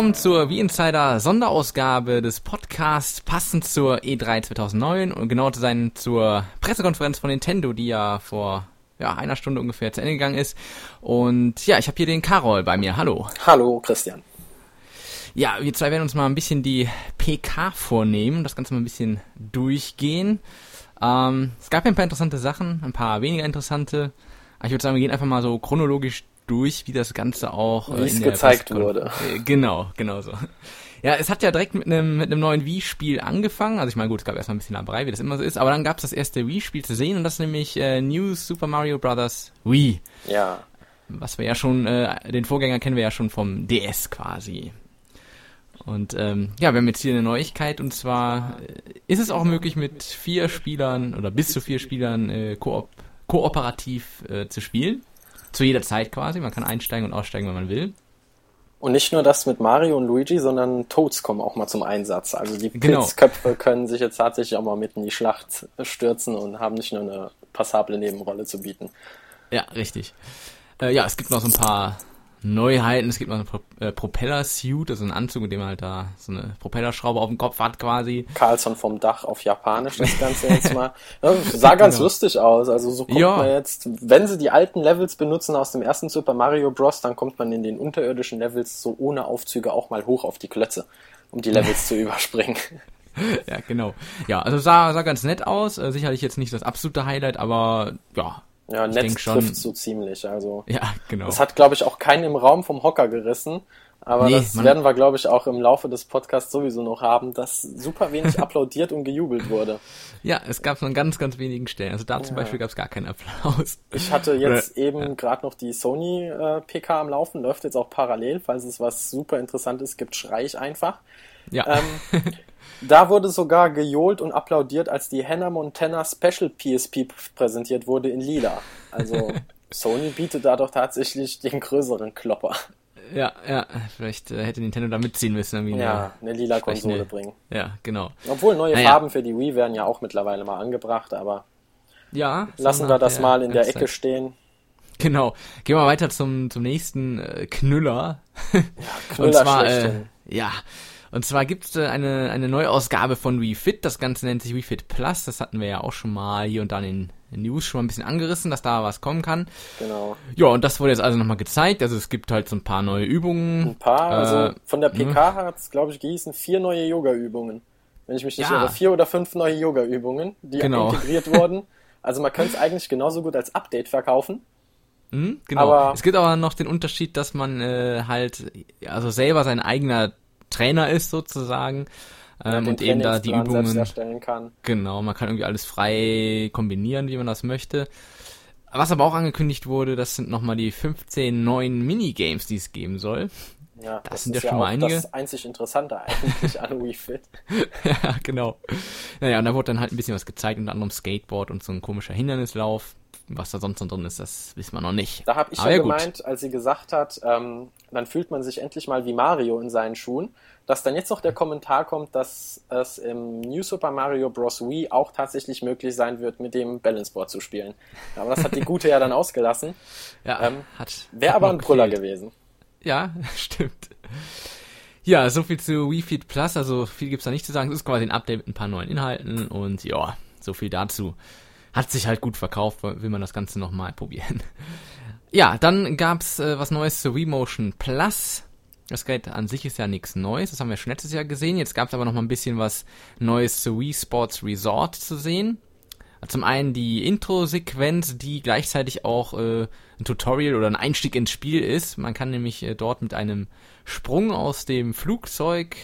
Willkommen zur Wie Insider Sonderausgabe des Podcasts passend zur E3 2009 und genau zu sein zur Pressekonferenz von Nintendo, die ja vor ja, einer Stunde ungefähr zu Ende gegangen ist. Und ja, ich habe hier den Carol bei mir. Hallo. Hallo, Christian. Ja, wir zwei werden uns mal ein bisschen die PK vornehmen, das Ganze mal ein bisschen durchgehen. Ähm, es gab ja ein paar interessante Sachen, ein paar weniger interessante. Aber ich würde sagen, wir gehen einfach mal so chronologisch durch, wie das Ganze auch äh, wie es gezeigt wurde. Äh, genau, genau so. Ja, es hat ja direkt mit einem mit einem neuen Wii-Spiel angefangen. Also ich meine, gut, es gab erstmal ein bisschen Laberei, wie das immer so ist, aber dann gab es das erste Wii-Spiel zu sehen und das ist nämlich äh, New Super Mario Bros. Wii. Ja. Was wir ja schon, äh, den Vorgänger kennen wir ja schon vom DS quasi. Und ähm, ja, wir haben jetzt hier eine Neuigkeit und zwar äh, ist es auch möglich mit vier Spielern oder bis zu vier Spielern äh, koop kooperativ äh, zu spielen. Zu jeder Zeit quasi. Man kann einsteigen und aussteigen, wenn man will. Und nicht nur das mit Mario und Luigi, sondern Toads kommen auch mal zum Einsatz. Also die genau. Pilzköpfe können sich jetzt tatsächlich auch mal mit in die Schlacht stürzen und haben nicht nur eine passable Nebenrolle zu bieten. Ja, richtig. Äh, ja, es gibt noch so ein paar Neuheiten. Es gibt noch einen Pro äh, Propeller-Suit, also einen Anzug, in dem man halt da so eine Propellerschraube auf dem Kopf hat quasi. Carlson vom Dach auf Japanisch, das Ganze jetzt mal. Ja, sah ganz genau. lustig aus. Also so kommt ja. man jetzt, wenn sie die alten Levels benutzen aus dem ersten Super Mario Bros., dann kommt man in den unterirdischen Levels so ohne Aufzüge auch mal hoch auf die Klötze, um die Levels zu überspringen. Ja, genau. Ja, also sah, sah ganz nett aus. Äh, sicherlich jetzt nicht das absolute Highlight, aber ja, ja, Netz trifft so ziemlich. Also ja, genau. Das hat, glaube ich, auch keinen im Raum vom Hocker gerissen. Aber nee, das werden wir, glaube ich, auch im Laufe des Podcasts sowieso noch haben, dass super wenig applaudiert und gejubelt wurde. Ja, es gab es an ganz, ganz wenigen Stellen. Also da ja. zum Beispiel gab es gar keinen Applaus. Ich hatte jetzt Oder, eben ja. gerade noch die Sony äh, PK am Laufen, läuft jetzt auch parallel. Falls es was super Interessantes gibt, schrei ich einfach. Ja. Ähm, Da wurde sogar gejohlt und applaudiert, als die Hannah Montana Special PSP präsentiert wurde in Lila. Also Sony bietet da doch tatsächlich den größeren Klopper. Ja, ja, vielleicht äh, hätte Nintendo da mitziehen müssen. Irgendwie ja, eine, eine lila Konsole bringen. Ja, genau. Obwohl neue naja. Farben für die Wii werden ja auch mittlerweile mal angebracht, aber ja, lassen wir das mal in der Ecke stehen. Genau. Gehen wir weiter zum, zum nächsten äh, Knüller. Ja, Knüller Und zwar, äh, ja, und zwar gibt es eine, eine Neuausgabe von WeFit. Das Ganze nennt sich WeFit Plus. Das hatten wir ja auch schon mal hier und dann in News schon mal ein bisschen angerissen, dass da was kommen kann. Genau. Ja, und das wurde jetzt also nochmal gezeigt. Also es gibt halt so ein paar neue Übungen. Ein paar? Also äh, von der PK hat es, glaube ich, gehießen vier neue Yoga-Übungen. Wenn ich mich nicht ja. irre, vier oder fünf neue Yoga-Übungen, die genau. integriert wurden. Also man könnte es eigentlich genauso gut als Update verkaufen. Mhm, genau. Aber es gibt aber noch den Unterschied, dass man äh, halt also selber sein eigener Trainer ist sozusagen. Ähm, und eben da die Übungen. Kann. Genau, man kann irgendwie alles frei kombinieren, wie man das möchte. Was aber auch angekündigt wurde, das sind nochmal die 15 neuen Minigames, die es geben soll. Ja, das, das sind ja schon ja mal einige. Das einzig Interessante eigentlich an Wii Fit. ja, genau. Naja, und da wurde dann halt ein bisschen was gezeigt, unter anderem Skateboard und so ein komischer Hindernislauf. Was da sonst noch drin ist, das wissen wir noch nicht. Da habe ich Aber ja gemeint, gut. als sie gesagt hat, ähm, dann fühlt man sich endlich mal wie Mario in seinen Schuhen, dass dann jetzt noch der Kommentar kommt, dass es im New Super Mario Bros. Wii auch tatsächlich möglich sein wird, mit dem Balanceboard zu spielen. Aber das hat die Gute ja dann ausgelassen. Ja, ähm, hat. Wäre aber ein Brüller gewesen. Ja, stimmt. Ja, so viel zu Wii Fit Plus, also viel gibt's da nicht zu sagen. Es ist quasi ein Update mit ein paar neuen Inhalten und ja, so viel dazu hat sich halt gut verkauft, will man das Ganze nochmal probieren. Ja, dann gab's äh, was Neues zu Remotion Plus. Das Gerät an sich ist ja nichts Neues, das haben wir schon letztes Jahr gesehen. Jetzt gab's aber noch mal ein bisschen was Neues zu Wii Sports Resort zu sehen. Zum einen die Intro-Sequenz, die gleichzeitig auch äh, ein Tutorial oder ein Einstieg ins Spiel ist. Man kann nämlich äh, dort mit einem Sprung aus dem Flugzeug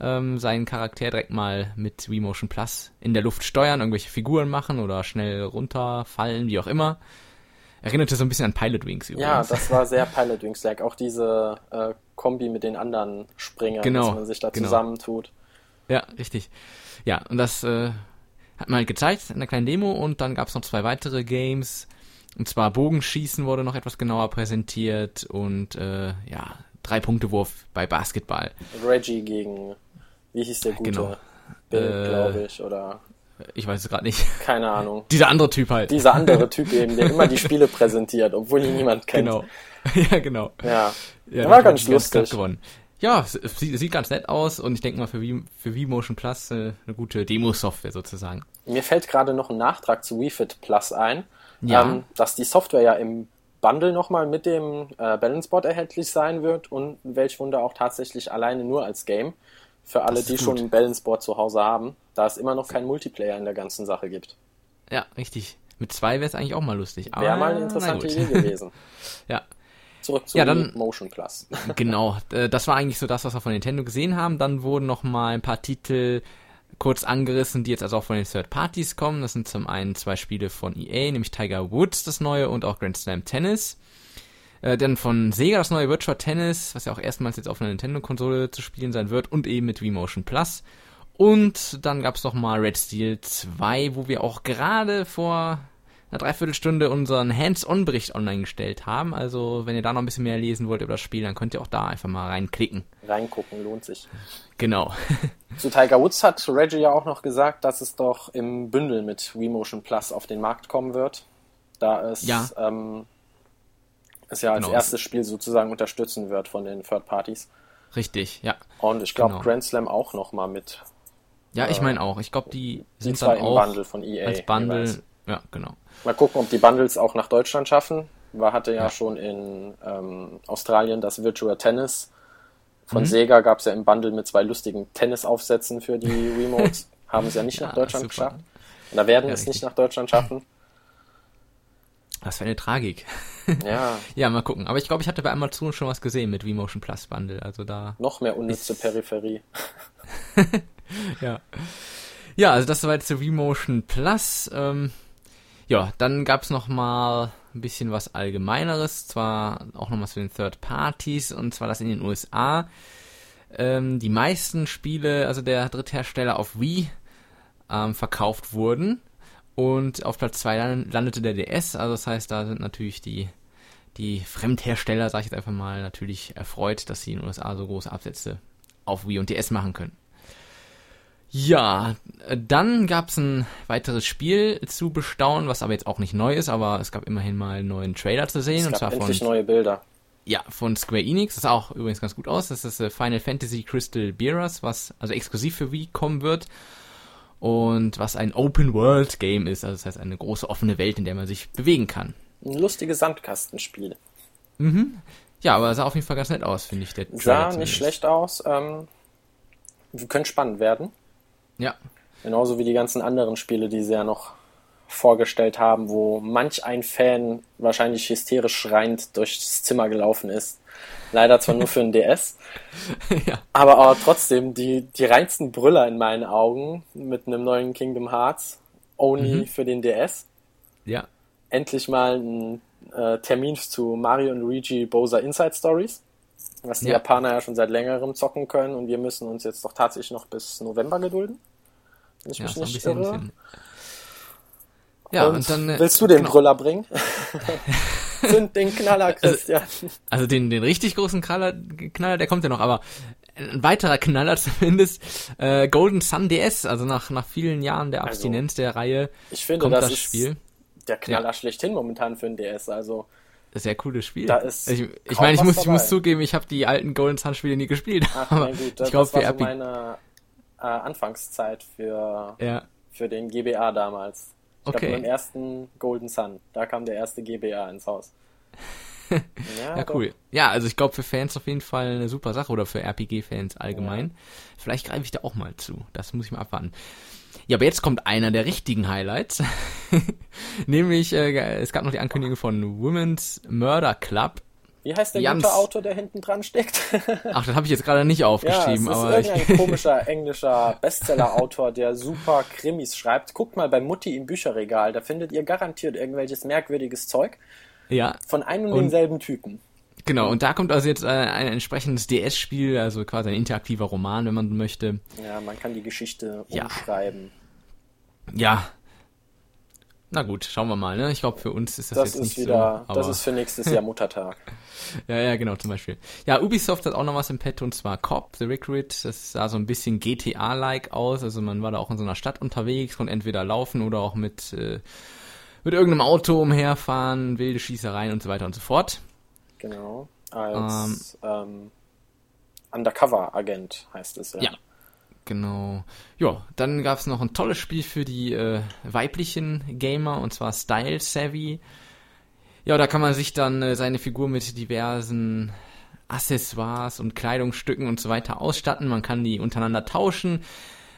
ähm, seinen Charakter direkt mal mit Wii Motion Plus in der Luft steuern, irgendwelche Figuren machen oder schnell runterfallen, wie auch immer. Erinnerte so ein bisschen an Pilot Wings übrigens. Ja, das war sehr Pilot Wings-like. Auch diese äh, Kombi mit den anderen Springern, genau, dass man sich da genau. zusammentut. Ja, richtig. Ja, und das äh, hat man halt gezeigt in einer kleinen Demo und dann gab es noch zwei weitere Games. Und zwar Bogenschießen wurde noch etwas genauer präsentiert und äh, ja, Drei-Punkte-Wurf bei Basketball. Reggie gegen wie hieß der gute? Genau. Bill, äh, glaube ich, oder. Ich weiß es gerade nicht. Keine Ahnung. Dieser andere Typ halt. Dieser andere Typ eben, der immer die Spiele präsentiert, obwohl ihn niemand kennt. Genau. ja, genau. Ja. ja war ganz lustig. Gewonnen. ja, sieht, sieht ganz nett aus und ich denke mal für, v, für V-Motion Plus äh, eine gute Demo-Software sozusagen. Mir fällt gerade noch ein Nachtrag zu WeFit Plus ein, Ja. ähm, dass die Software ja im Bundle nochmal mit dem äh, Balanceboard erhältlich sein wird und welch Wunder auch tatsächlich alleine nur als Game für alle, die schon gut. ein Balanceboard zu Hause haben, da es immer noch keinen Multiplayer in der ganzen Sache gibt. Ja, richtig. Mit zwei wäre es eigentlich auch mal lustig. Wäre aber, mal eine interessante. Idee gewesen. Ja, Zurück zu Ja, dann- Motion Plus. genau. Äh, Das war eigentlich so das, was wir von Nintendo gesehen haben. Dann wurden noch mal ein paar Titel kurz angerissen, die jetzt also auch von den Third Parties kommen. Das sind zum einen zwei Spiele von EA, nämlich Tiger Woods, das neue, und auch Grand Slam Tennis. Äh, dann von Sega das neue Virtual Tennis, was ja auch erstmals jetzt auf einer Nintendo-Konsole zu spielen sein wird und eben mit V-Motion Plus. Und dann gab's noch mal Red Steel 2, wo wir auch gerade vor einer Dreiviertelstunde unseren Hands-on-Bericht online gestellt haben. Also wenn ihr da noch ein bisschen mehr lesen wollt über das Spiel, dann könnt ihr auch da einfach mal reinklicken. Reingucken lohnt sich. Genau. Zu Tiger Woods hat Reggie ja auch noch gesagt, dass es doch im Bündel mit WeMotion Plus auf den Markt kommen wird, da es Ja. ähm, es ja als Genau. erstes Spiel sozusagen unterstützen wird von den Third Parties. Richtig, ja. Und ich glaube Genau. Grand Slam auch noch mal mit Ja, ich Äh, meine auch. Ich glaube, die die sind zwei dann im auch Bundle von EA. als Bundle. jeweils. Ja, genau. Mal gucken, ob die Bundles auch nach Deutschland schaffen. War hatte ja, Ja. schon in ähm, Australien das Virtual Tennis. Von Mhm. Sega gab es ja im Bundle mit zwei lustigen Tennisaufsätzen für die Remotes. Haben es ja nicht Ja, nach Deutschland super. geschafft. Oder werden Ja, es nicht nach Deutschland schaffen. Das wäre eine Tragik. Ja, Ja, mal gucken. Aber ich glaube, ich hatte bei Amazon schon was gesehen mit V-Motion Plus Bundle. Also da. noch mehr unnütze Peripherie. Ja. Ja, also das war jetzt der V-Motion Plus. Ähm, ja, dann gab's noch mal ein bisschen was Allgemeineres. Zwar auch noch was für den Third Parties. Und zwar das in den USA. Ähm, die meisten Spiele, also der Dritthersteller auf Wii, ähm, verkauft wurden. Und auf Platz 2 landete der DS. Also das heißt, da sind natürlich die, die Fremdhersteller, sag ich jetzt einfach mal, natürlich erfreut, dass sie in den USA so große Absätze auf Wii und DS machen können. Ja, dann gab's ein weiteres Spiel zu bestaunen, was aber jetzt auch nicht neu ist, aber es gab immerhin mal einen neuen Trailer zu sehen. Es und gab zwar von, endlich neue Bilder. ja, von Square Enix. Das sah auch übrigens ganz gut aus. Das ist äh, Final Fantasy Crystal Bearers, was also exklusiv für Wii kommen wird. Und was ein Open World Game ist, also das heißt eine große offene Welt, in der man sich bewegen kann. Ein lustiges Sandkastenspiel. Ja, aber sah auf jeden Fall ganz nett aus, finde ich. Der Trailer Sah nicht zumindest. schlecht aus. Ähm, könnte spannend werden. Ja, Genauso wie die ganzen anderen Spiele, die sie ja noch vorgestellt haben, wo manch ein Fan wahrscheinlich hysterisch schreiend durchs Zimmer gelaufen ist. Leider zwar nur für ein DS, ja, aber, aber trotzdem die, die reinsten Brüller in meinen Augen mit einem neuen Kingdom Hearts, only Mhm. für den DS. ja, Endlich mal ein äh, Termin zu Mario und Luigi Bowser Inside Stories, was die Ja. Japaner ja schon seit längerem zocken können und wir müssen uns jetzt doch tatsächlich noch bis November gedulden. Wenn ich ja, mich nicht irre. Ja, und, Und dann. äh, willst du den genau. Brüller bringen? Zünd den Knaller, Christian. Also den, den richtig großen Knaller, Knaller, der kommt ja noch, aber ein weiterer Knaller zumindest, äh, Golden Sun DS, also nach, nach vielen Jahren der Also, Abstinenz der Reihe, Ich finde, kommt das, das, ist Spiel. der Knaller schlechthin momentan für den DS. Also Das ist ja ein cooles Spiel. Da ist ich ich meine, ich muss, ich muss zugeben, ich habe die alten Golden Sun Spiele nie gespielt. ach, aber gut, ich das, glaube, das war so meine äh, Anfangszeit für, ja, für den GBA damals. Ich Okay. glaube, beim ersten Golden Sun, da kam der erste GBA ins Haus. ja, ja, cool. Ja, also ich glaube für Fans auf jeden Fall eine super Sache oder für RPG-Fans allgemein. Vielleicht greife ich da auch mal zu. Das muss ich mal abwarten. Ja, aber jetzt kommt einer der richtigen Highlights. Nämlich, äh, es gab noch die Ankündigung von Women's Murder Club. Wie heißt der gute Autor, der hinten dran steckt? Ach, das habe ich jetzt gerade nicht ja, es aufgeschrieben, ist aber ich, irgendein komischer englischer Bestseller-Autor, der super Krimis schreibt. Guckt mal bei Mutti im Bücherregal, da findet ihr garantiert irgendwelches merkwürdiges Zeug ja, von einem und demselben Typen. genau. Und da kommt also jetzt äh, ein entsprechendes DS-Spiel, also quasi ein interaktiver Roman, wenn man möchte. Ja, man kann die Geschichte Ja. umschreiben. Ja. Na gut, schauen wir mal, ne? Ich glaube, für uns ist das, Das jetzt ist nicht wieder, so. das ist für nächstes Jahr Muttertag. Ja, ja, genau, zum Beispiel. Ja, Ubisoft hat auch noch was im Petto, und zwar Cop, The Recruit. Das sah so ein bisschen GTA-like aus. Also man war da auch in so einer Stadt unterwegs, konnte entweder laufen oder auch mit, äh, mit irgendeinem Auto umherfahren, wilde Schießereien und so weiter und so fort. Genau. Als, ähm, Undercover-Agent heißt es ja. Ja, genau. Ja, dann gab es noch ein tolles Spiel für die äh, weiblichen Gamer und zwar Style Savvy. Ja, da kann man sich dann äh, seine Figur mit diversen Accessoires und Kleidungsstücken und so weiter ausstatten. Man kann die untereinander tauschen.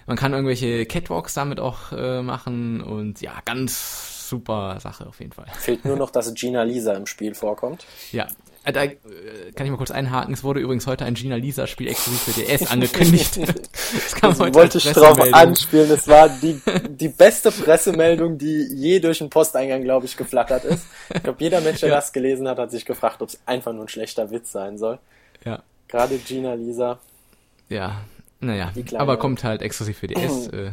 Man kann irgendwelche Catwalks damit auch äh, machen und ja, ganz super Sache auf jeden Fall. Fehlt nur noch, dass Gina Lisa im Spiel vorkommt. Ja, da äh, kann ich mal kurz einhaken. Es wurde übrigens heute ein Gina Lisa Spiel exklusiv für DS angekündigt. das kann man heute wollte ich drauf anspielen. Es war die, die beste Pressemeldung, die je durch den Posteingang, glaube ich, geflattert ist. Ich glaube, jeder Mensch, der ja. das gelesen hat, hat sich gefragt, ob es einfach nur ein schlechter Witz sein soll. Ja. Gerade Gina Lisa. Ja, naja, aber kommt halt exklusiv für DS. äh,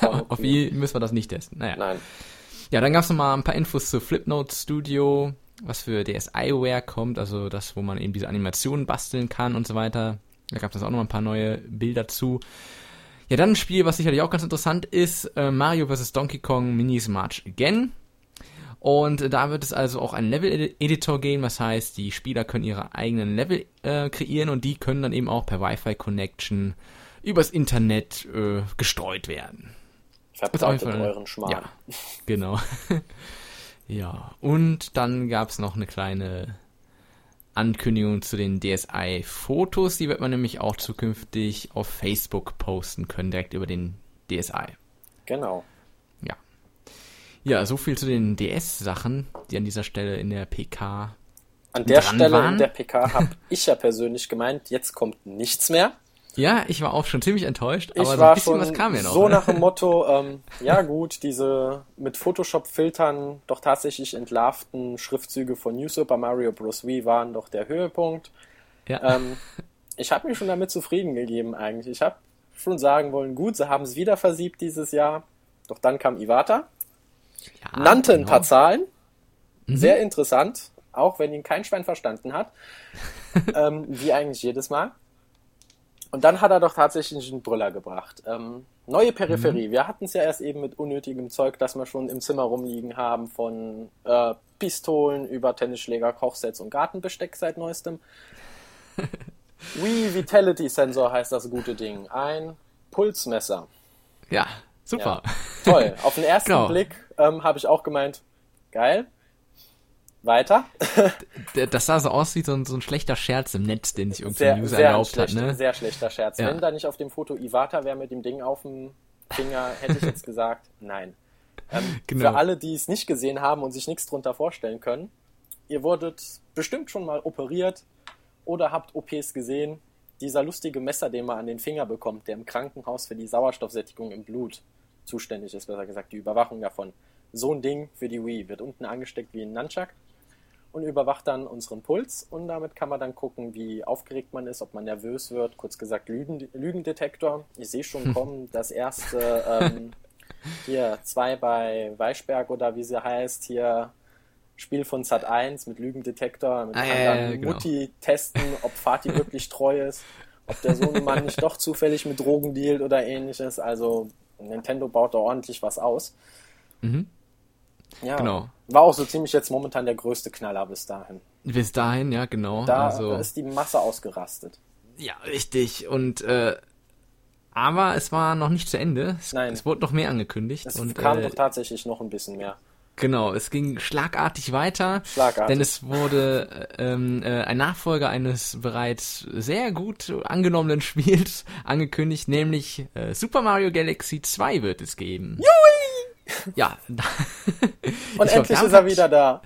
auf Wii müssen wir das nicht testen. Naja. Nein. Ja, dann gab es noch mal ein paar Infos zu Flipnote Studio, was für DSiWare kommt, also das, wo man eben diese Animationen basteln kann und so weiter. Da gab es auch noch ein paar neue Bilder zu. Ja, dann ein Spiel, was sicherlich auch ganz interessant ist, äh, Mario vs. Donkey Kong Minis March Again. Und da wird es also auch einen Level-Editor geben, was heißt, die Spieler können ihre eigenen Level äh, kreieren und die können dann eben auch per Wi-Fi-Connection übers Internet äh, gestreut werden. Verbreitet euren Schmarrn. Ja, genau. ja, und dann gab es noch eine kleine Ankündigung zu den DSI-Fotos. Die wird man nämlich auch zukünftig auf Facebook posten können, direkt über den DSI. Genau. Ja. Ja, so viel zu den DS-Sachen, die an dieser Stelle in der PK. An der Stelle waren. in der PK habe ich ja persönlich gemeint, jetzt kommt nichts mehr. Ja, ich war auch schon ziemlich enttäuscht, aber ich so ein bisschen was kam ja noch. So ne? nach dem Motto, ähm, ja gut, diese mit Photoshop-Filtern doch tatsächlich entlarvten Schriftzüge von New Super Mario Bros. Wii waren doch der Höhepunkt. Ja. Ähm, ich habe mich schon damit zufrieden gegeben eigentlich. Ich habe schon sagen wollen, gut, sie haben es wieder versiebt dieses Jahr. Doch dann kam Iwata, ja, nannte genau. ein paar Zahlen, mhm. sehr interessant, auch wenn ihn kein Schwein verstanden hat, ähm, wie eigentlich jedes Mal. Und dann hat er doch tatsächlich einen Brüller gebracht. Ähm, neue Peripherie. Mhm. Wir hatten es ja erst eben mit unnötigem Zeug, das wir schon im Zimmer rumliegen haben, von äh, Pistolen über Tennisschläger, Kochsets und Gartenbesteck seit neuestem. Wii Vitality Sensor heißt das gute Ding. Ein Pulsmesser. Ja, super. Ja, toll. Auf den ersten genau. Blick ähm, habe ich auch gemeint, geil. Weiter. das sah so aus wie so ein, so ein schlechter Scherz im Netz, den sich irgendein User sehr erlaubt schlecht, hat. Ne? Sehr schlechter Scherz. Ja. Wenn da nicht auf dem Foto Iwata wäre mit dem Ding auf dem Finger, hätte ich jetzt gesagt, nein. Ähm, genau. Für alle, die es nicht gesehen haben und sich nichts drunter vorstellen können, ihr wurdet bestimmt schon mal operiert oder habt OPs gesehen. Dieser lustige Messer, den man an den Finger bekommt, der im Krankenhaus für die Sauerstoffsättigung im Blut zuständig ist, besser gesagt, die Überwachung davon. So ein Ding für die Wii wird unten angesteckt wie ein Nunchuck und überwacht dann unseren Puls und damit kann man dann gucken, wie aufgeregt man ist, ob man nervös wird. Kurz gesagt, Lügen, Lügendetektor. Ich sehe schon kommen, das erste ähm, hier zwei bei Weißberg oder wie sie heißt, hier Spiel von Sat 1 mit Lügendetektor, mit ah, ja, ja, genau. Mutti testen, ob Fatih wirklich treu ist, ob der Sohnemann nicht doch zufällig mit Drogen dealt oder ähnliches. Also Nintendo baut da ordentlich was aus. Mhm. Ja, genau. War auch so ziemlich jetzt momentan der größte Knaller bis dahin. Bis dahin, ja, genau. Da also, ist die Masse ausgerastet. Ja, richtig. Und äh, aber es war noch nicht zu Ende. Es, Nein. Es wurde noch mehr angekündigt. Es und, kam äh, doch tatsächlich noch ein bisschen mehr. Genau, es ging schlagartig weiter, schlagartig. denn es wurde ähm, äh, ein Nachfolger eines bereits sehr gut angenommenen Spiels angekündigt, nämlich äh, Super Mario Galaxy 2 wird es geben. Jui! Ja. Und endlich glaub, ist er wieder da.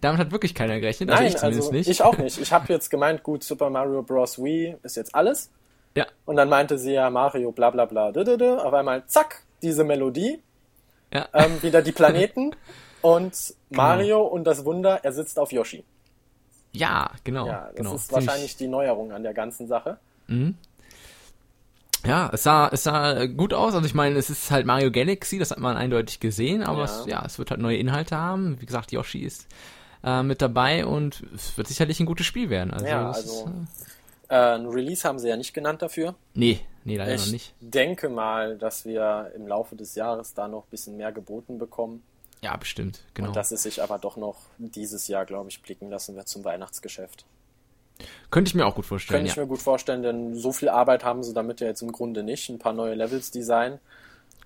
Damit hat wirklich keiner gerechnet. Also Nein, ich zumindest also nicht. Ich auch nicht. Ich habe jetzt gemeint, gut, Super Mario Bros. Wii ist jetzt alles. Ja. Und dann meinte sie ja Mario bla bla bla. Auf einmal, zack, diese Melodie. Ja. Ähm, wieder die Planeten. und genau. Mario und das Wunder, er sitzt auf Yoshi. Ja, genau. Ja, das genau. ist wahrscheinlich die Neuerung an der ganzen Sache. Mhm. Ja, es sah, es sah gut aus. Also ich meine, es ist halt Mario Galaxy, das hat man eindeutig gesehen, aber ja. Es, ja, es wird halt neue Inhalte haben. Wie gesagt, Yoshi ist äh, mit dabei und es wird sicherlich ein gutes Spiel werden. Also, ja, also ist, äh, äh, ein Release haben sie ja nicht genannt dafür. Nee, nee, leider ich noch nicht. Ich denke mal, dass wir im Laufe des Jahres da noch ein bisschen mehr geboten bekommen. Ja, bestimmt, genau. Und dass es sich aber doch noch dieses Jahr, glaube ich, blicken lassen wird zum Weihnachtsgeschäft. Könnte ich mir auch gut vorstellen. Könnte ich mir gut vorstellen, denn so viel Arbeit haben sie damit ja jetzt im Grunde nicht. Ein paar neue Levels design.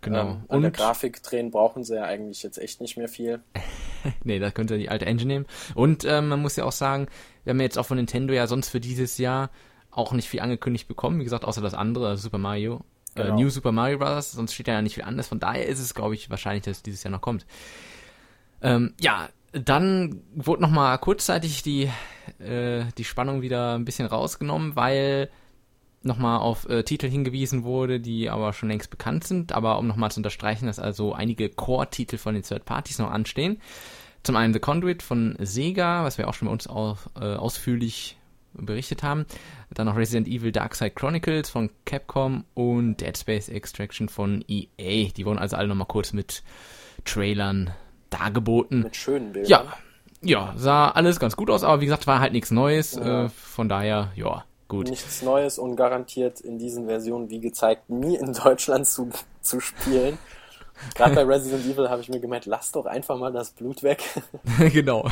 Genau. Ähm, an der Grafik drehen brauchen sie ja eigentlich jetzt echt nicht mehr viel. nee, da könnte die alte Engine nehmen. Und ähm, man muss ja auch sagen, wir haben jetzt auch von Nintendo ja sonst für dieses Jahr auch nicht viel angekündigt bekommen. Wie gesagt, außer das andere, also Super Mario. Äh, genau. Äh, New Super Mario Bros. Sonst steht ja nicht viel anderes. Von daher ist es, glaube ich, wahrscheinlich, dass es dieses Jahr noch kommt. Ähm, ja, dann wurde nochmal kurzzeitig die, äh, die Spannung wieder ein bisschen rausgenommen, weil nochmal auf äh, Titel hingewiesen wurde, die aber schon längst bekannt sind. Aber um nochmal zu unterstreichen, dass also einige Core-Titel von den Third Parties noch anstehen. Zum einen The Conduit von Sega, was wir auch schon bei uns auf, äh, ausführlich berichtet haben. Dann noch Resident Evil Darkside Chronicles von Capcom und Dead Space Extraction von EA. Die wurden also alle nochmal kurz mit Trailern dargeboten. Mit schönen Bildern. Ja, ja, sah alles ganz gut aus, aber wie gesagt, war halt nichts Neues. Ja. Äh, von daher, ja, gut. Nichts Neues und garantiert in diesen Versionen, wie gezeigt, nie in Deutschland zu, zu spielen. Gerade bei Resident Evil habe ich mir gemeint, lass doch einfach mal das Blut weg. genau.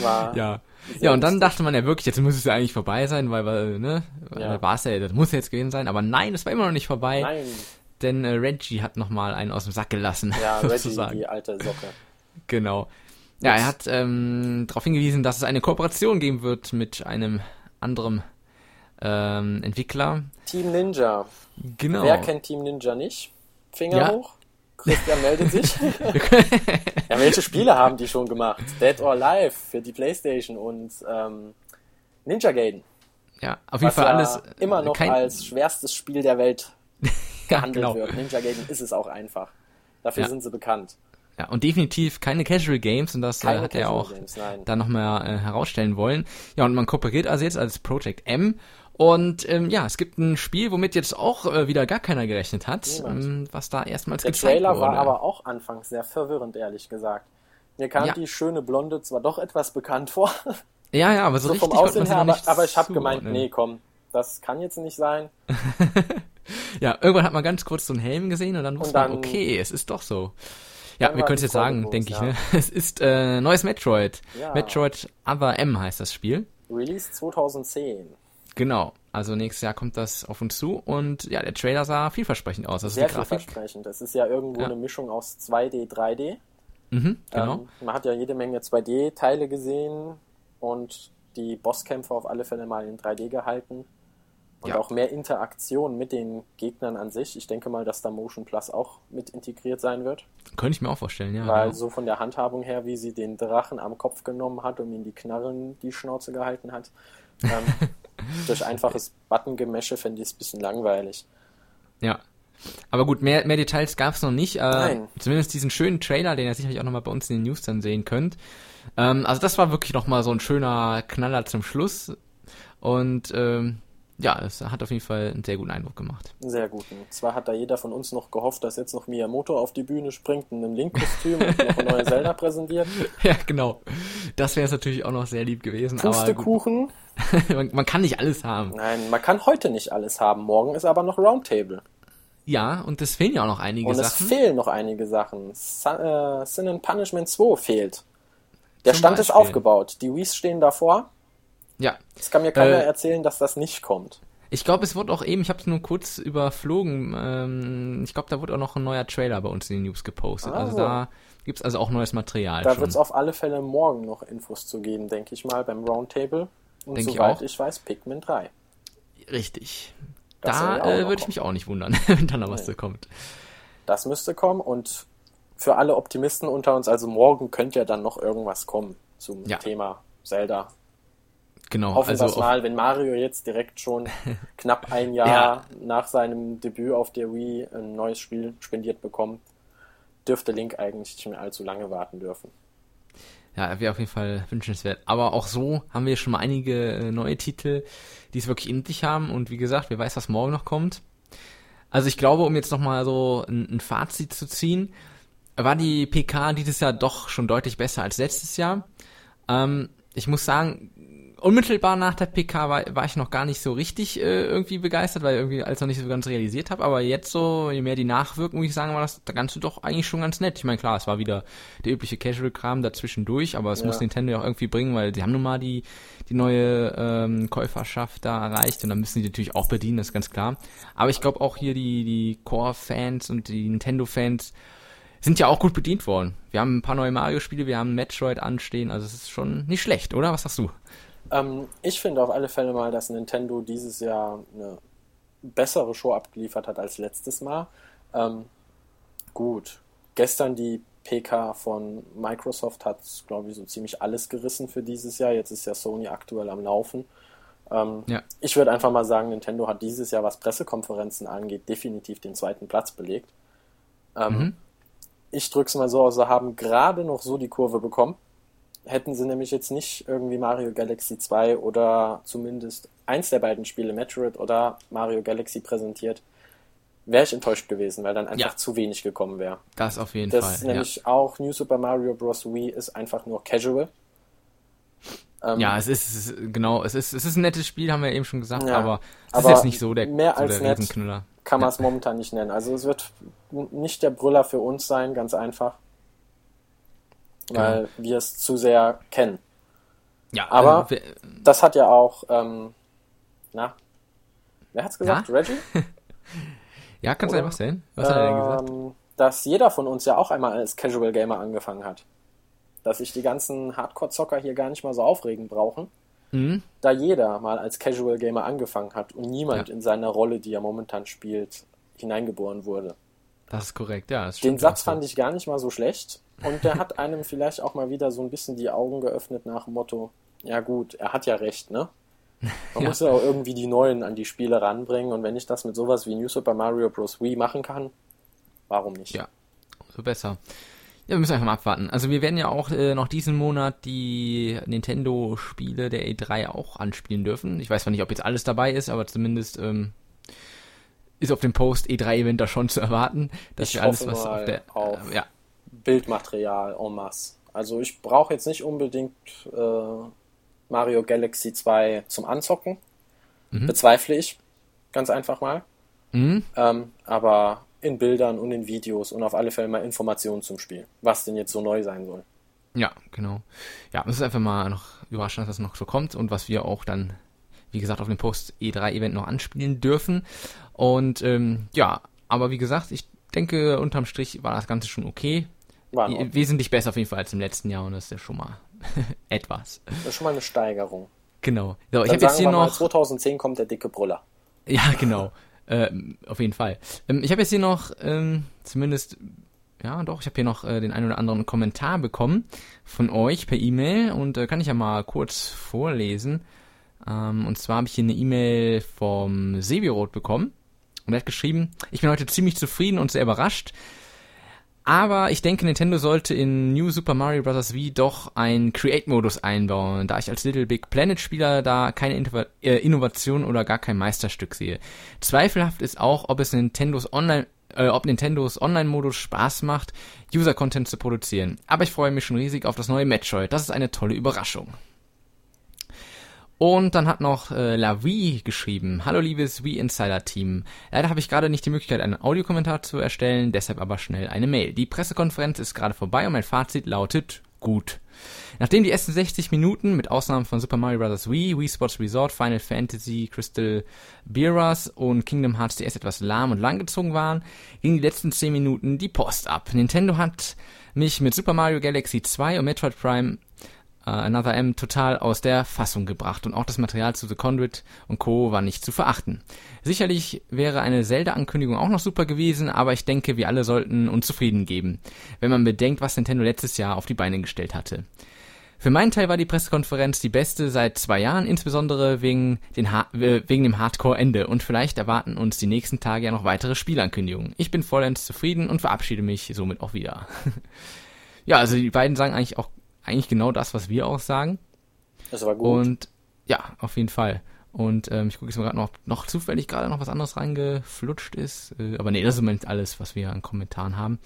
War ja. Ja, und dann dachte man ja wirklich, jetzt muss es ja eigentlich vorbei sein, weil, weil ne, ja. war es ja, das muss ja jetzt gewesen sein, aber nein, es war immer noch nicht vorbei. Nein. Denn äh, Reggie hat nochmal einen aus dem Sack gelassen. Ja, Reggie, die alte Socke. Genau. Ja, er hat ähm, darauf hingewiesen, dass es eine Kooperation geben wird mit einem anderen ähm, Entwickler. Team Ninja. Genau. Wer kennt Team Ninja nicht? Finger ja. hoch. Christian meldet sich. ja, welche Spiele haben die schon gemacht? Dead or Alive für die Playstation und ähm, Ninja Gaiden. Ja, auf jeden Fall ja alles. Immer noch kein... als schwerstes Spiel der Welt gehandelt ja, genau. wird. Ninja Gaiden ist es auch einfach. Dafür ja. sind sie bekannt. Ja, und definitiv keine Casual Games und das äh, hat er auch Games, da nochmal äh, herausstellen wollen. Ja, und man kooperiert also jetzt als Project M und ähm, ja, es gibt ein Spiel, womit jetzt auch äh, wieder gar keiner gerechnet hat, ähm, was da erstmals Der gezeigt Trailer wurde. war aber auch anfangs sehr verwirrend, ehrlich gesagt. Mir kam ja. die schöne Blonde zwar doch etwas bekannt vor. Ja, ja, aber so, so richtig vom Aussehen her, aber, aber ich habe gemeint, nee, komm, das kann jetzt nicht sein. ja, irgendwann hat man ganz kurz so einen Helm gesehen und dann wusste man, okay, es ist doch so. Ja, wir können es jetzt sagen, denke ich. Ja. Ne? Es ist äh, neues Metroid. Ja. Metroid Other M heißt das Spiel. Release 2010. Genau. Also nächstes Jahr kommt das auf uns zu und ja, der Trailer sah vielversprechend aus. Also Sehr vielversprechend. Das ist ja irgendwo ja. eine Mischung aus 2D, 3D. Mhm, genau. Ähm, man hat ja jede Menge 2D-Teile gesehen und die Bosskämpfe auf alle Fälle mal in 3D gehalten und ja. auch mehr Interaktion mit den Gegnern an sich. Ich denke mal, dass da Motion Plus auch mit integriert sein wird. Könnte ich mir auch vorstellen, ja. Weil genau. so von der Handhabung her, wie sie den Drachen am Kopf genommen hat und ihm die Knarren die Schnauze gehalten hat, ähm, durch einfaches Button-Gemesche fände ich es ein bisschen langweilig. Ja. Aber gut, mehr, mehr Details gab es noch nicht. Äh, Nein. Zumindest diesen schönen Trailer, den ihr sicherlich auch nochmal bei uns in den News dann sehen könnt. Ähm, also das war wirklich nochmal so ein schöner Knaller zum Schluss. Und ähm, ja, es hat auf jeden Fall einen sehr guten Eindruck gemacht. Sehr guten. Zwar hat da jeder von uns noch gehofft, dass jetzt noch Miyamoto auf die Bühne springt in einem Link-Kostüm und noch eine neue Zelda präsentiert. Ja, genau. Das wäre es natürlich auch noch sehr lieb gewesen. Pustekuchen. man, man kann nicht alles haben. Nein, man kann heute nicht alles haben. Morgen ist aber noch Roundtable. Ja, und es fehlen ja auch noch einige und Sachen. Und es fehlen noch einige Sachen. Sun, äh, Sin and Punishment 2 fehlt. Der Zum Stand Beispiel. ist aufgebaut. Die Wii's stehen davor. Ja. Es kann mir keiner äh, erzählen, dass das nicht kommt. Ich glaube, es wurde auch eben, ich habe es nur kurz überflogen, ähm, ich glaube, da wurde auch noch ein neuer Trailer bei uns in den News gepostet. Also, also da gibt es also auch neues Material. Da wird es auf alle Fälle morgen noch Infos zu geben, denke ich mal, beim Roundtable. Und denk soweit ich, ich, weiß, Pikmin 3. Richtig. Das da äh, würde ich mich auch nicht wundern, wenn da noch was nee. kommt. Das müsste kommen und für alle Optimisten unter uns, also morgen könnte ja dann noch irgendwas kommen zum ja. Thema Zelda Genau. Hoffen also wir mal, wenn Mario jetzt direkt schon knapp ein Jahr ja. nach seinem Debüt auf der Wii ein neues Spiel spendiert bekommt, dürfte Link eigentlich nicht mehr allzu lange warten dürfen. Ja, wäre auf jeden Fall wünschenswert. Aber auch so haben wir schon mal einige äh, neue Titel, die es wirklich in sich haben. Und wie gesagt, wer weiß, was morgen noch kommt. Also ich glaube, um jetzt nochmal so ein, ein Fazit zu ziehen, war die PK dieses Jahr doch schon deutlich besser als letztes Jahr. Ähm, ich muss sagen, unmittelbar nach der PK war, war ich noch gar nicht so richtig äh, irgendwie begeistert, weil irgendwie alles noch nicht so ganz realisiert habe. Aber jetzt so, je mehr die nachwirken, muss ich sagen, war das Ganze doch eigentlich schon ganz nett. Ich meine, klar, es war wieder der übliche Casual-Kram dazwischendurch, aber es ja. muss Nintendo ja auch irgendwie bringen, weil sie haben nun mal die, die neue ähm, Käuferschaft da erreicht und dann müssen sie natürlich auch bedienen, das ist ganz klar. Aber ich glaube auch hier die, die Core-Fans und die Nintendo-Fans sind ja auch gut bedient worden. Wir haben ein paar neue Mario-Spiele, wir haben Metroid anstehen, also es ist schon nicht schlecht, oder? Was sagst du? Ähm, ich finde auf alle Fälle mal, dass Nintendo dieses Jahr eine bessere Show abgeliefert hat als letztes Mal. Ähm, gut, gestern die PK von Microsoft hat, glaube ich, so ziemlich alles gerissen für dieses Jahr. Jetzt ist ja Sony aktuell am Laufen. Ähm, ja. Ich würde einfach mal sagen, Nintendo hat dieses Jahr, was Pressekonferenzen angeht, definitiv den zweiten Platz belegt. Ähm, mhm. Ich drücke es mal so aus, sie haben gerade noch so die Kurve bekommen. Hätten sie nämlich jetzt nicht irgendwie Mario Galaxy 2 oder zumindest eins der beiden Spiele, Metroid oder Mario Galaxy präsentiert, wäre ich enttäuscht gewesen, weil dann einfach ja. zu wenig gekommen wäre. Das auf jeden das Fall. Das nämlich ja. auch New Super Mario Bros. Wii ist einfach nur casual. Ähm, ja, es ist, es ist, genau, es ist, es ist ein nettes Spiel, haben wir eben schon gesagt, ja, aber es aber ist jetzt nicht so der, mehr so als der nett kann man es momentan nicht nennen. Also es wird nicht der Brüller für uns sein, ganz einfach. Weil genau. wir es zu sehr kennen. Ja, aber äh, das hat ja auch, ähm, na, wer hat's gesagt? Ja? Reggie? ja, kannst du einfach sehen. Was hat er denn gesagt? Ähm, dass jeder von uns ja auch einmal als Casual Gamer angefangen hat dass sich die ganzen Hardcore-Zocker hier gar nicht mal so aufregen brauchen, mhm. da jeder mal als Casual Gamer angefangen hat und niemand ja. in seiner Rolle, die er momentan spielt, hineingeboren wurde. Das ist korrekt, ja. Den Satz fand ich gar nicht mal so schlecht und der hat einem vielleicht auch mal wieder so ein bisschen die Augen geöffnet nach dem Motto, ja gut, er hat ja recht, ne? Man ja. muss ja auch irgendwie die Neuen an die Spiele ranbringen und wenn ich das mit sowas wie New Super Mario Bros. Wii machen kann, warum nicht? Ja, so besser. Ja, wir müssen einfach mal abwarten. Also wir werden ja auch äh, noch diesen Monat die Nintendo-Spiele der E3 auch anspielen dürfen. Ich weiß zwar nicht, ob jetzt alles dabei ist, aber zumindest ähm, ist auf dem Post-E3-Event da schon zu erwarten, dass ich wir alles, was auf der auf äh, ja. Bildmaterial en masse. Also ich brauche jetzt nicht unbedingt äh, Mario Galaxy 2 zum Anzocken. Mhm. Bezweifle ich. Ganz einfach mal. Mhm. Ähm, aber in Bildern und in Videos und auf alle Fälle mal Informationen zum Spiel, was denn jetzt so neu sein soll. Ja, genau. Ja, es ist einfach mal noch überraschend, dass das noch so kommt und was wir auch dann, wie gesagt, auf dem Post E3-Event noch anspielen dürfen. Und ähm, ja, aber wie gesagt, ich denke, unterm Strich war das Ganze schon okay. War Wesentlich besser auf jeden Fall als im letzten Jahr und das ist ja schon mal etwas. Das ist schon mal eine Steigerung. Genau. So, Dann ich habe jetzt hier noch. Mal, 2010 kommt der dicke Brüller. Ja, genau. Äh, auf jeden Fall. Ähm, ich habe jetzt hier noch, ähm, zumindest, ja doch, ich habe hier noch äh, den einen oder anderen Kommentar bekommen von euch per E-Mail und äh, kann ich ja mal kurz vorlesen. Ähm, und zwar habe ich hier eine E-Mail vom Sebirot bekommen und er hat geschrieben, ich bin heute ziemlich zufrieden und sehr überrascht. Aber ich denke, Nintendo sollte in New Super Mario Bros. Wii doch einen Create-Modus einbauen, da ich als Little Big Planet-Spieler da keine äh, Innovation oder gar kein Meisterstück sehe. Zweifelhaft ist auch, ob es Nintendos Online äh, ob Nintendos Online-Modus Spaß macht, User-Content zu produzieren. Aber ich freue mich schon riesig auf das neue Metroid. Das ist eine tolle Überraschung. Und dann hat noch äh, Lavi geschrieben, hallo liebes Wii Insider Team. Leider habe ich gerade nicht die Möglichkeit, einen Audiokommentar zu erstellen, deshalb aber schnell eine Mail. Die Pressekonferenz ist gerade vorbei und mein Fazit lautet gut. Nachdem die ersten 60 Minuten, mit Ausnahme von Super Mario Bros. Wii, Wii Sports Resort, Final Fantasy, Crystal Beerus und Kingdom Hearts DS etwas lahm und langgezogen waren, gingen die letzten 10 Minuten die Post ab. Nintendo hat mich mit Super Mario Galaxy 2 und Metroid Prime uh, Another M total aus der Fassung gebracht und auch das Material zu The Conduit und Co. war nicht zu verachten. Sicherlich wäre eine Zelda-Ankündigung auch noch super gewesen, aber ich denke, wir alle sollten uns zufrieden geben, wenn man bedenkt, was Nintendo letztes Jahr auf die Beine gestellt hatte. Für meinen Teil war die Pressekonferenz die beste seit zwei Jahren, insbesondere wegen, ha wegen dem Hardcore-Ende und vielleicht erwarten uns die nächsten Tage ja noch weitere Spielankündigungen. Ich bin vollends zufrieden und verabschiede mich somit auch wieder. ja, also die beiden sagen eigentlich auch eigentlich genau das, was wir auch sagen. Das war gut. Und ja, auf jeden Fall. Und ähm, ich gucke jetzt mal gerade noch, noch zufällig gerade noch was anderes reingeflutscht ist. Äh, aber nee, das ist im Moment alles, was wir an Kommentaren haben.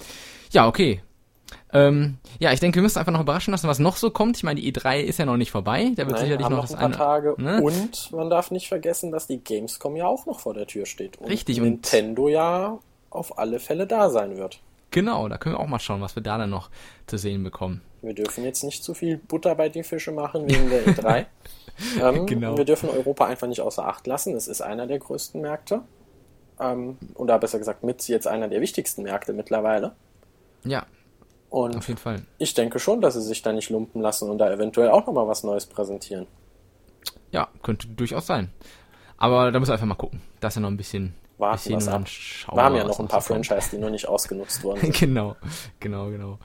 Ja, okay. Ähm, ja, ich denke, wir müssen einfach noch überraschen lassen, was noch so kommt. Ich meine, die E3 ist ja noch nicht vorbei. Da wird Nein, sicherlich noch noch das ein paar eine. Tage. ne? Und man darf nicht vergessen, dass die Gamescom ja auch noch vor der Tür steht. Und Richtig, und- Nintendo ja auf alle Fälle da sein wird. Genau, da können wir auch mal schauen, was wir da dann noch zu sehen bekommen. Wir dürfen jetzt nicht zu viel Butter bei die Fische machen wegen der E3. ähm, Genau. Wir dürfen Europa einfach nicht außer Acht lassen. Es ist einer der größten Märkte. Ähm, oder besser gesagt, mit jetzt einer der wichtigsten Märkte mittlerweile. Ja, Und auf jeden Fall. ich denke schon, dass sie sich da nicht lumpen lassen und da eventuell auch nochmal was Neues präsentieren. Ja, könnte durchaus sein. Aber da müssen wir einfach mal gucken. Das ist ja noch ein bisschen. Warten und ab. Wir haben ja was noch ein paar. Franchise, die noch nicht ausgenutzt worden sind. genau, genau, genau.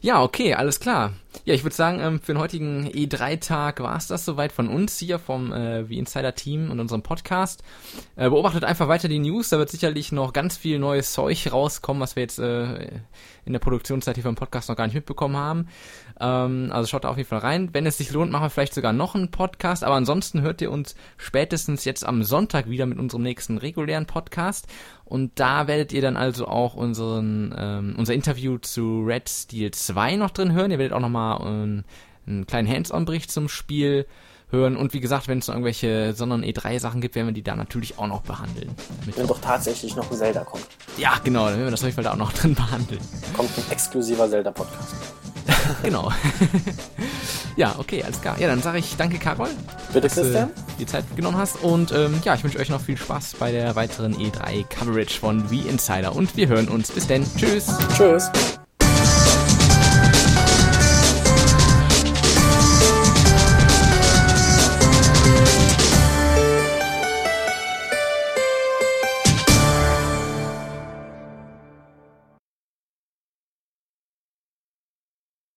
Ja, okay, alles klar. Ja, ich würde sagen, ähm, für den heutigen E3-Tag war es das soweit von uns hier vom äh, V-Insider-Team und unserem Podcast. Äh, beobachtet einfach weiter die News, da wird sicherlich noch ganz viel neues Zeug rauskommen, was wir jetzt äh, in der Produktionszeit hier vom Podcast noch gar nicht mitbekommen haben. Ähm, also schaut da auf jeden Fall rein. Wenn es sich lohnt, machen wir vielleicht sogar noch einen Podcast, aber ansonsten hört ihr uns spätestens jetzt am Sonntag wieder mit unserem nächsten regulären Podcast. Und da werdet ihr dann also auch unseren, ähm, unser Interview zu Red Steel 2 noch drin hören. Ihr werdet auch nochmal ähm, einen kleinen Hands-on-Bericht zum Spiel hören. Und wie gesagt, wenn es noch irgendwelche sondern E3-Sachen gibt, werden wir die da natürlich auch noch behandeln. Mit Wenn doch tatsächlich noch ein Zelda kommt. ja, genau, dann werden wir das auf jeden Fall da auch noch drin behandeln. Kommt ein exklusiver Zelda-Podcast. Genau. ja, okay, alles klar. Ja, dann sage ich danke, Carol, Bitte, dass du Christian? die Zeit genommen hast. Und ähm, ja, ich wünsche euch noch viel Spaß bei der weiteren E3-Coverage von V-Insider. Und wir hören uns. Bis denn. Tschüss. Tschüss.